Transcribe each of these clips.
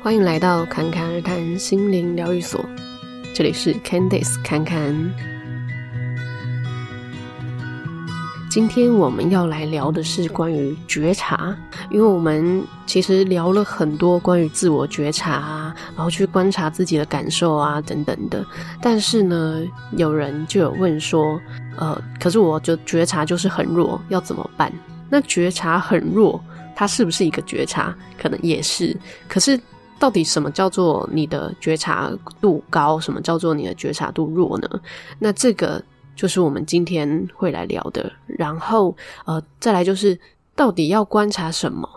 欢迎来到侃侃而谈心灵疗愈所，这里是 Candice 侃侃。今天我们要来聊的是关于觉察，因为我们其实聊了很多关于自我觉察啊，然后去观察自己的感受啊等等的。但是呢，有人就有问说，呃，可是我就觉察就是很弱，要怎么办？那觉察很弱，它是不是一个觉察？可能也是。可是到底什么叫做你的觉察度高？什么叫做你的觉察度弱呢？那这个。就是我们今天会来聊的，然后呃，再来就是到底要观察什么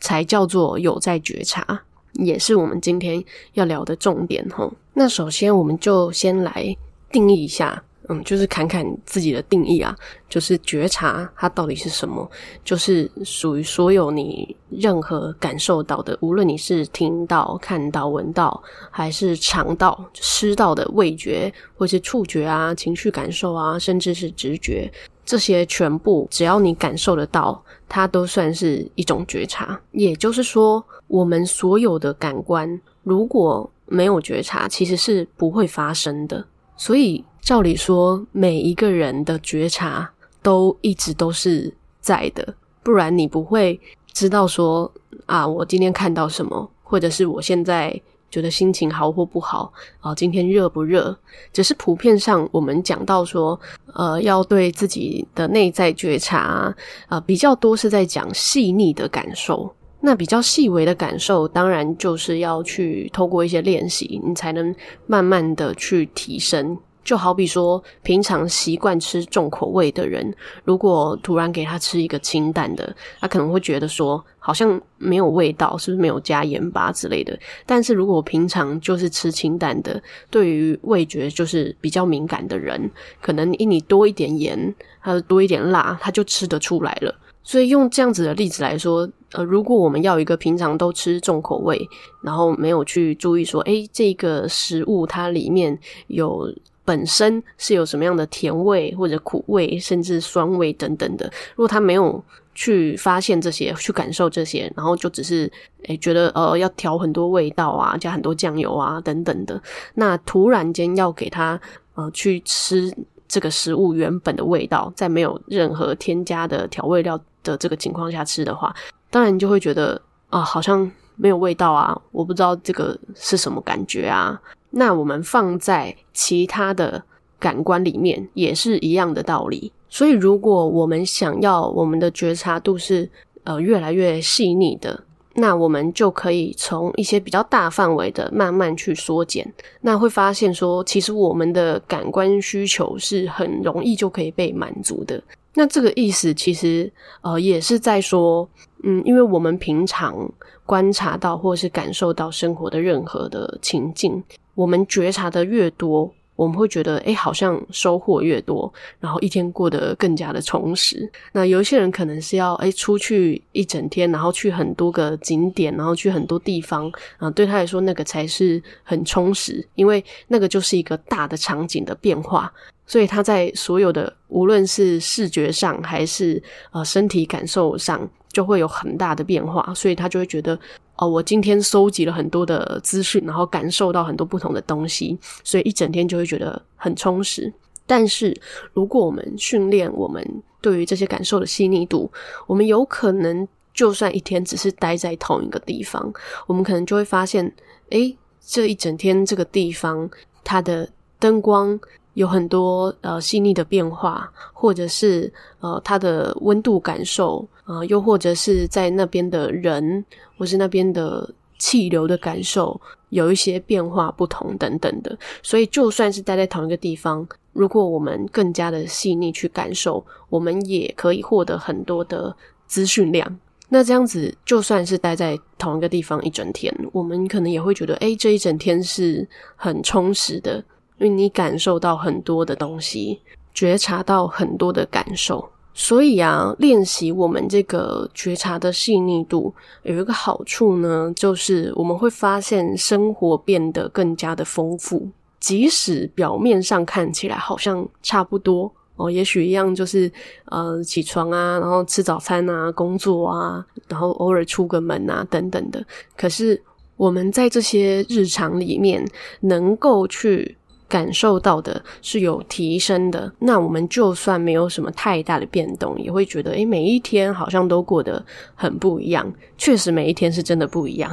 才叫做有在觉察，也是我们今天要聊的重点齁。那首先我们就先来定义一下。嗯，就是侃侃自己的定义啊，就是觉察它到底是什么，就是属于所有你任何感受到的，无论你是听到、看到、闻到，还是尝到、吃到的味觉，或是触觉啊、情绪感受啊，甚至是直觉，这些全部只要你感受得到，它都算是一种觉察。也就是说，我们所有的感官如果没有觉察，其实是不会发生的。所以。照理说，每一个人的觉察都一直都是在的，不然你不会知道说啊，我今天看到什么，或者是我现在觉得心情好或不好啊，今天热不热？只是普遍上，我们讲到说，呃，要对自己的内在觉察啊，比较多是在讲细腻的感受。那比较细微的感受，当然就是要去透过一些练习，你才能慢慢的去提升。就好比说，平常习惯吃重口味的人，如果突然给他吃一个清淡的，他可能会觉得说，好像没有味道，是不是没有加盐巴之类的？但是如果平常就是吃清淡的，对于味觉就是比较敏感的人，可能因你多一点盐，还有多一点辣，他就吃得出来了。所以用这样子的例子来说，呃，如果我们要一个平常都吃重口味，然后没有去注意说，诶，这个食物它里面有。本身是有什么样的甜味或者苦味，甚至酸味等等的。如果他没有去发现这些，去感受这些，然后就只是诶觉得呃要调很多味道啊，加很多酱油啊等等的，那突然间要给他呃去吃这个食物原本的味道，在没有任何添加的调味料的这个情况下吃的话，当然就会觉得啊、好像没有味道啊，我不知道这个是什么感觉啊。那我们放在其他的感官里面也是一样的道理。所以，如果我们想要我们的觉察度是呃越来越细腻的，那我们就可以从一些比较大范围的慢慢去缩减。那会发现说，其实我们的感官需求是很容易就可以被满足的。那这个意思其实呃也是在说，嗯，因为我们平常观察到或是感受到生活的任何的情境。我们觉察的越多，我们会觉得，诶，好像收获越多，然后一天过得更加的充实。那有一些人可能是要，诶，出去一整天，然后去很多个景点，然后去很多地方，啊，对他来说，那个才是很充实，因为那个就是一个大的场景的变化。所以他在所有的，无论是视觉上还是呃身体感受上，就会有很大的变化。所以他就会觉得，哦，我今天收集了很多的资讯，然后感受到很多不同的东西，所以一整天就会觉得很充实。但是如果我们训练我们对于这些感受的细腻度，我们有可能就算一天只是待在同一个地方，我们可能就会发现，诶，这一整天这个地方它的灯光。有很多呃细腻的变化，或者是呃它的温度感受，呃又或者是在那边的人，或是那边的气流的感受，有一些变化不同等等的。所以就算是待在同一个地方，如果我们更加的细腻去感受，我们也可以获得很多的资讯量。那这样子，就算是待在同一个地方一整天，我们可能也会觉得，诶，这一整天是很充实的。因为你感受到很多的东西，觉察到很多的感受，所以啊，练习我们这个觉察的细腻度有一个好处呢，就是我们会发现生活变得更加的丰富，即使表面上看起来好像差不多哦，也许一样就是呃起床啊，然后吃早餐啊，工作啊，然后偶尔出个门啊等等的，可是我们在这些日常里面能够去感受到的是有提升的，那我们就算没有什么太大的变动，也会觉得，诶，每一天好像都过得很不一样。确实，每一天是真的不一样。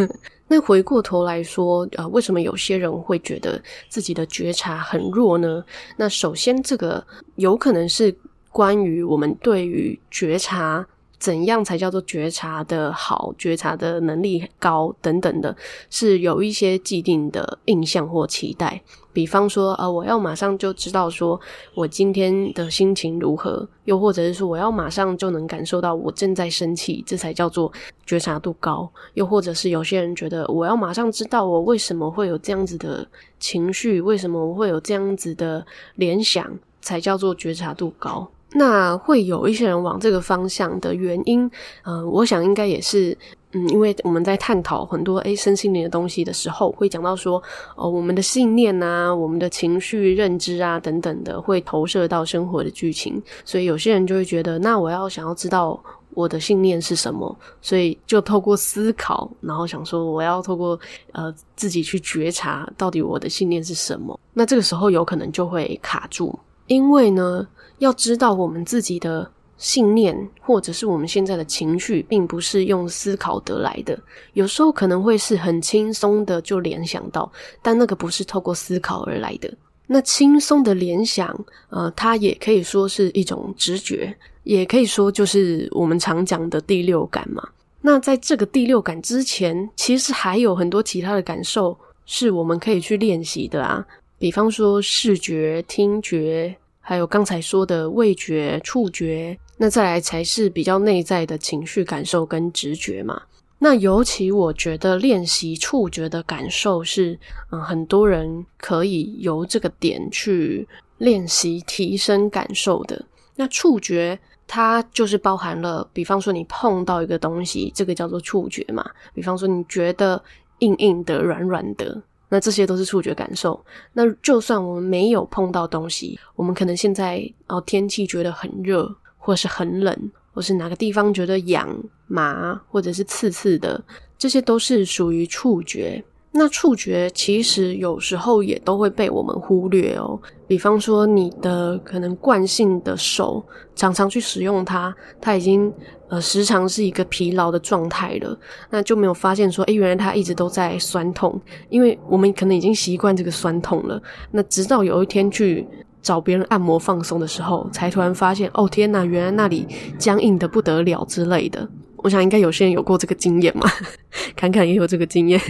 那回过头来说，呃，为什么有些人会觉得自己的觉察很弱呢？那首先，这个有可能是关于我们对于觉察。怎样才叫做觉察的好？觉察的能力高等等的，是有一些既定的印象或期待。比方说，呃，我要马上就知道说我今天的心情如何，又或者是说我要马上就能感受到我正在生气，这才叫做觉察度高。又或者是有些人觉得我要马上知道我为什么会有这样子的情绪，为什么我会有这样子的联想，才叫做觉察度高。那会有一些人往这个方向的原因，呃，我想应该也是，嗯，因为我们在探讨很多诶身心灵的东西的时候，会讲到说，哦，我们的信念啊，我们的情绪、认知啊等等的，会投射到生活的剧情，所以有些人就会觉得，那我要想要知道我的信念是什么，所以就透过思考，然后想说我要透过呃自己去觉察到底我的信念是什么，那这个时候有可能就会卡住，因为呢。要知道，我们自己的信念，或者是我们现在的情绪，并不是用思考得来的。有时候可能会是很轻松的就联想到，但那个不是透过思考而来的。那轻松的联想，呃，它也可以说是一种直觉，也可以说就是我们常讲的第六感嘛。那在这个第六感之前，其实还有很多其他的感受是我们可以去练习的啊，比方说视觉、听觉。还有刚才说的味觉、触觉，那再来才是比较内在的情绪感受跟直觉嘛。那尤其我觉得练习触觉的感受是，嗯，很多人可以由这个点去练习提升感受的。那触觉它就是包含了，比方说你碰到一个东西，这个叫做触觉嘛。比方说你觉得硬硬的、软软的。那这些都是触觉感受。那就算我们没有碰到东西，我们可能现在哦天气觉得很热，或是很冷，或是哪个地方觉得痒、麻，或者是刺刺的，这些都是属于触觉。那触觉其实有时候也都会被我们忽略哦。比方说，你的可能惯性的手常常去使用它，它已经呃时常是一个疲劳的状态了，那就没有发现说，诶，原来它一直都在酸痛，因为我们可能已经习惯这个酸痛了。那直到有一天去找别人按摩放松的时候，才突然发现，哦天哪，原来那里僵硬得不得了之类的。我想应该有些人有过这个经验嘛，侃侃也有这个经验。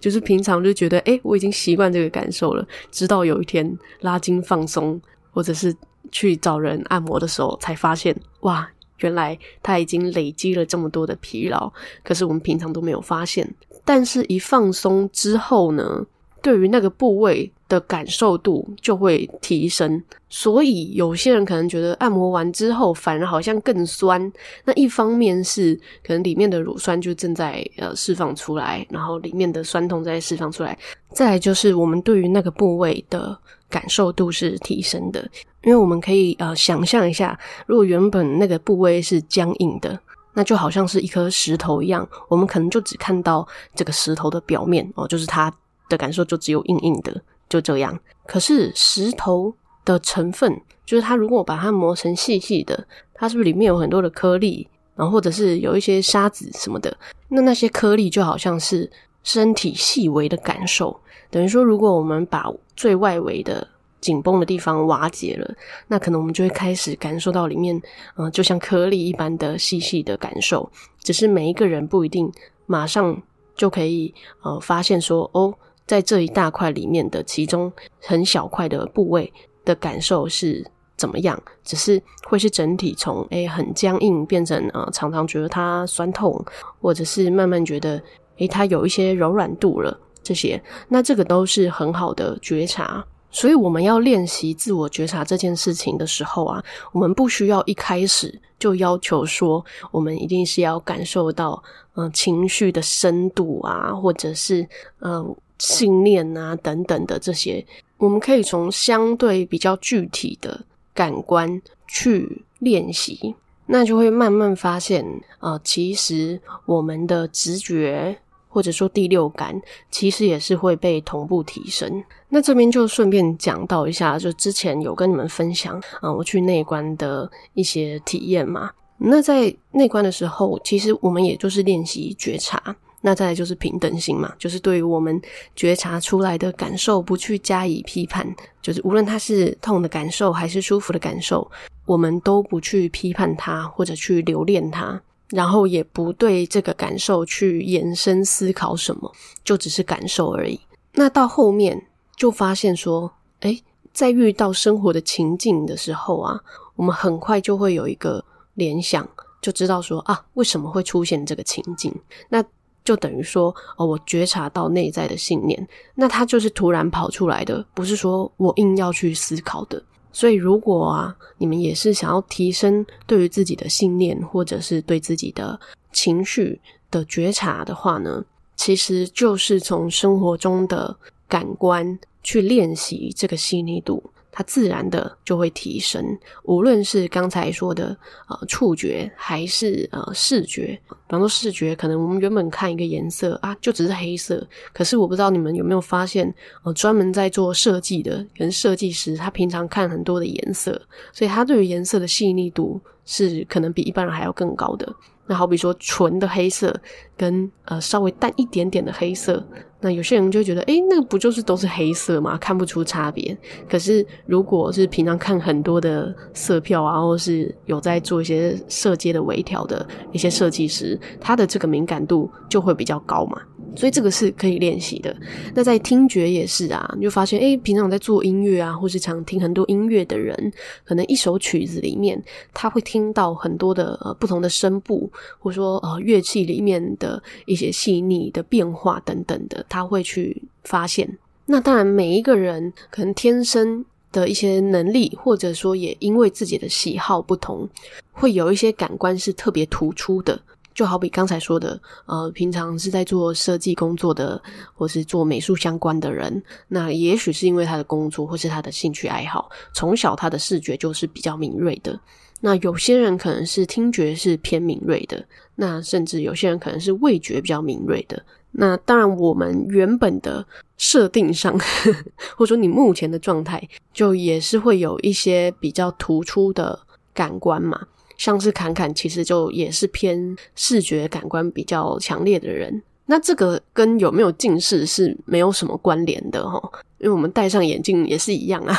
就是平常就觉得，诶，我已经习惯这个感受了。直到有一天拉筋放松，或者是去找人按摩的时候，才发现，哇，原来他已经累积了这么多的疲劳。可是我们平常都没有发现。但是，一放松之后呢，对于那个部位的感受度就会提升，所以有些人可能觉得按摩完之后反而好像更酸。那一方面是可能里面的乳酸就正在呃释放出来，然后里面的酸痛在释放出来。再来就是我们对于那个部位的感受度是提升的，因为我们可以呃想象一下，如果原本那个部位是僵硬的，那就好像是一颗石头一样，我们可能就只看到这个石头的表面哦，就是它。的感受就只有硬硬的，就这样。可是石头的成分，就是它如果把它磨成细细的，它是不是里面有很多的颗粒，然后或者是有一些沙子什么的？那那些颗粒就好像是身体细微的感受。等于说，如果我们把最外围的紧绷的地方瓦解了，那可能我们就会开始感受到里面，嗯、就像颗粒一般的细细的感受。只是每一个人不一定马上就可以呃发现说哦。在这一大块里面的其中很小块的部位的感受是怎么样？只是会是整体从诶很僵硬变成呃常常觉得它酸痛，或者是慢慢觉得诶它有一些柔软度了这些，那这个都是很好的觉察。所以我们要练习自我觉察这件事情的时候啊，我们不需要一开始就要求说我们一定是要感受到嗯、情绪的深度啊，或者是嗯。信念啊，等等的这些，我们可以从相对比较具体的感官去练习，那就会慢慢发现，呃，其实我们的直觉或者说第六感，其实也是会被同步提升。那这边就顺便讲到一下，就之前有跟你们分享啊，我去内观的一些体验嘛。那在内观的时候，其实我们也就是练习觉察。那再来就是平等心嘛，就是对于我们觉察出来的感受，不去加以批判，就是无论它是痛的感受还是舒服的感受，我们都不去批判它或者去留恋它，然后也不对这个感受去延伸思考什么，就只是感受而已。那到后面就发现说，诶，在遇到生活的情境的时候啊，我们很快就会有一个联想，就知道说啊，为什么会出现这个情境？那就等于说，哦，我觉察到内在的信念，那它就是突然跑出来的，不是说我硬要去思考的。所以，如果啊，你们也是想要提升对于自己的信念，或者是对自己的情绪的觉察的话呢，其实就是从生活中的感官去练习这个细腻度。它自然的就会提升，无论是刚才说的呃触觉，还是呃视觉。比方说视觉，可能我们原本看一个颜色啊，就只是黑色。可是我不知道你们有没有发现，呃，专门在做设计的，跟设计师，他平常看很多的颜色，所以他对于颜色的细腻度是可能比一般人还要更高的。那好比说纯的黑色，跟呃稍微淡一点点的黑色。那有些人就觉得，诶，那个不就是都是黑色嘛？看不出差别。可是如果是平常看很多的色票然后是有在做一些色阶的微调的一些设计师，他的这个敏感度就会比较高嘛。所以这个是可以练习的。那在听觉也是啊，你就发现，诶，平常在做音乐啊，或是常听很多音乐的人，可能一首曲子里面，他会听到很多的呃不同的声部，或者说呃乐器里面的一些细腻的变化等等的，他会去发现。那当然，每一个人可能天生的一些能力，或者说也因为自己的喜好不同，会有一些感官是特别突出的。就好比刚才说的，呃，平常是在做设计工作的，或是做美术相关的人，那也许是因为他的工作或是他的兴趣爱好，从小他的视觉就是比较敏锐的。那有些人可能是听觉是偏敏锐的，那甚至有些人可能是味觉比较敏锐的。那当然，我们原本的设定上，或者说你目前的状态，就也是会有一些比较突出的感官嘛。像是侃侃，其实就也是偏视觉感官比较强烈的人。那这个跟有没有近视是没有什么关联的齁，因为我们戴上眼镜也是一样啊。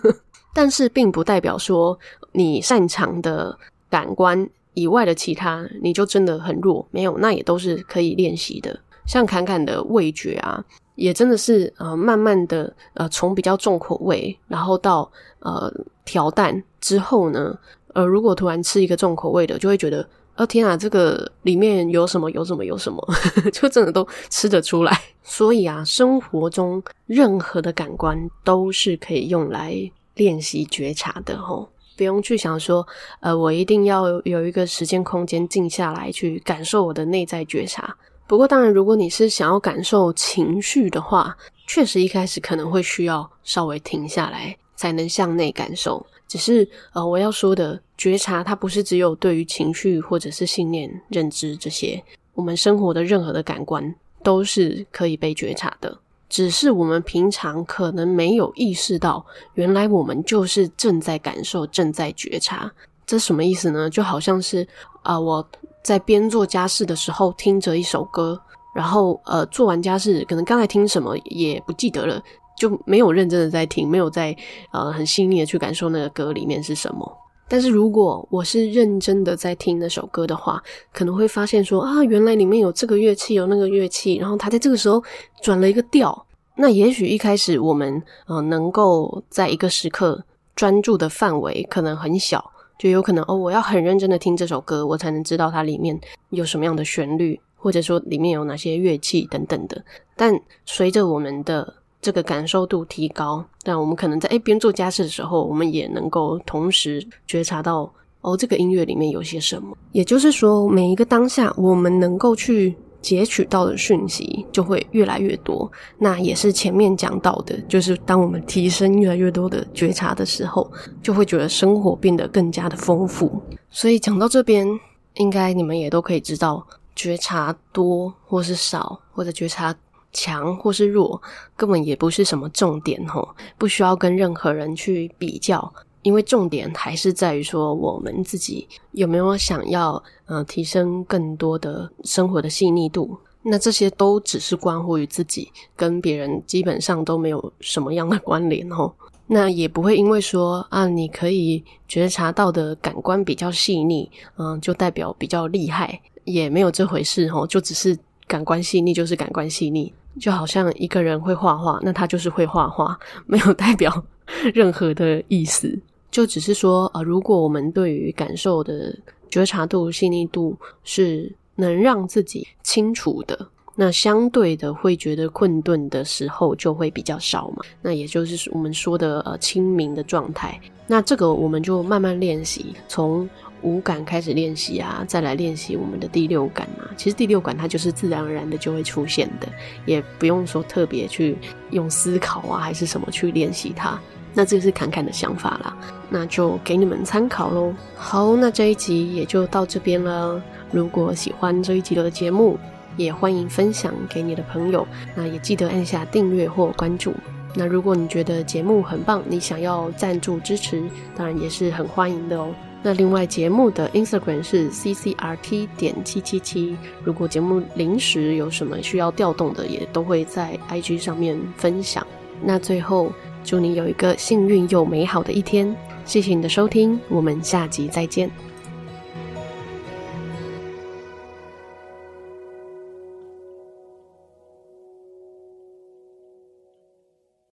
但是并不代表说你擅长的感官以外的其他，你就真的很弱。没有，那也都是可以练习的。像侃侃的味觉啊，也真的是呃慢慢的呃从比较重口味，然后到呃调淡之后呢。呃，如果突然吃一个重口味的，就会觉得，哦天啊，这个里面有什么有什么有什么，就真的都吃得出来。所以啊，生活中任何的感官都是可以用来练习觉察的吼，不用去想说，呃，我一定要有一个时间空间静下来去感受我的内在觉察。不过，当然，如果你是想要感受情绪的话，确实一开始可能会需要稍微停下来，才能向内感受。只是呃，我要说的觉察，它不是只有对于情绪或者是信念、认知这些，我们生活的任何的感官都是可以被觉察的。只是我们平常可能没有意识到，原来我们就是正在感受、正在觉察。这什么意思呢？就好像是啊、我在边做家事的时候听着一首歌，然后呃，做完家事可能刚才听什么也不记得了。就没有认真的在听，没有在呃很细腻的去感受那个歌里面是什么。但是如果我是认真的在听那首歌的话，可能会发现说啊，原来里面有这个乐器，有那个乐器，然后它在这个时候转了一个调。那也许一开始我们呃能够在一个时刻专注的范围可能很小，就有可能哦，我要很认真的听这首歌，我才能知道它里面有什么样的旋律，或者说里面有哪些乐器等等的。但随着我们的这个感受度提高，但我们可能在诶边做家事的时候，我们也能够同时觉察到哦，这个音乐里面有些什么。也就是说，每一个当下，我们能够去截取到的讯息就会越来越多。那也是前面讲到的，就是当我们提升越来越多的觉察的时候，就会觉得生活变得更加的丰富。所以讲到这边，应该你们也都可以知道，觉察多或是少，或者觉察强或是弱，根本也不是什么重点吼，不需要跟任何人去比较，因为重点还是在于说我们自己有没有想要呃提升更多的生活的细腻度。那这些都只是关乎于自己，跟别人基本上都没有什么样的关联哦。那也不会因为说啊，你可以觉察到的感官比较细腻，嗯，就代表比较厉害，也没有这回事吼。就只是感官细腻就是感官细腻，就好像一个人会画画，那他就是会画画，没有代表 任何的意思。就只是说呃，如果我们对于感受的觉察度、细腻度是。能让自己清楚的，那相对的会觉得困顿的时候就会比较少嘛。那也就是我们说的呃清明的状态。那这个我们就慢慢练习，从五感开始练习啊，再来练习我们的第六感啊。其实第六感它就是自然而然的就会出现的，也不用说特别去用思考啊还是什么去练习它。那这是侃侃的想法啦，那就给你们参考喽。好，那这一集也就到这边了。如果喜欢这一集的节目，也欢迎分享给你的朋友。那也记得按下订阅或关注。那如果你觉得节目很棒，你想要赞助支持，当然也是很欢迎的哦。那另外节目的 Instagram 是 ccrt 点七七七。如果节目临时有什么需要调动的，也都会在 IG 上面分享。那最后。祝你有一个幸运又美好的一天！谢谢你的收听，我们下集再见。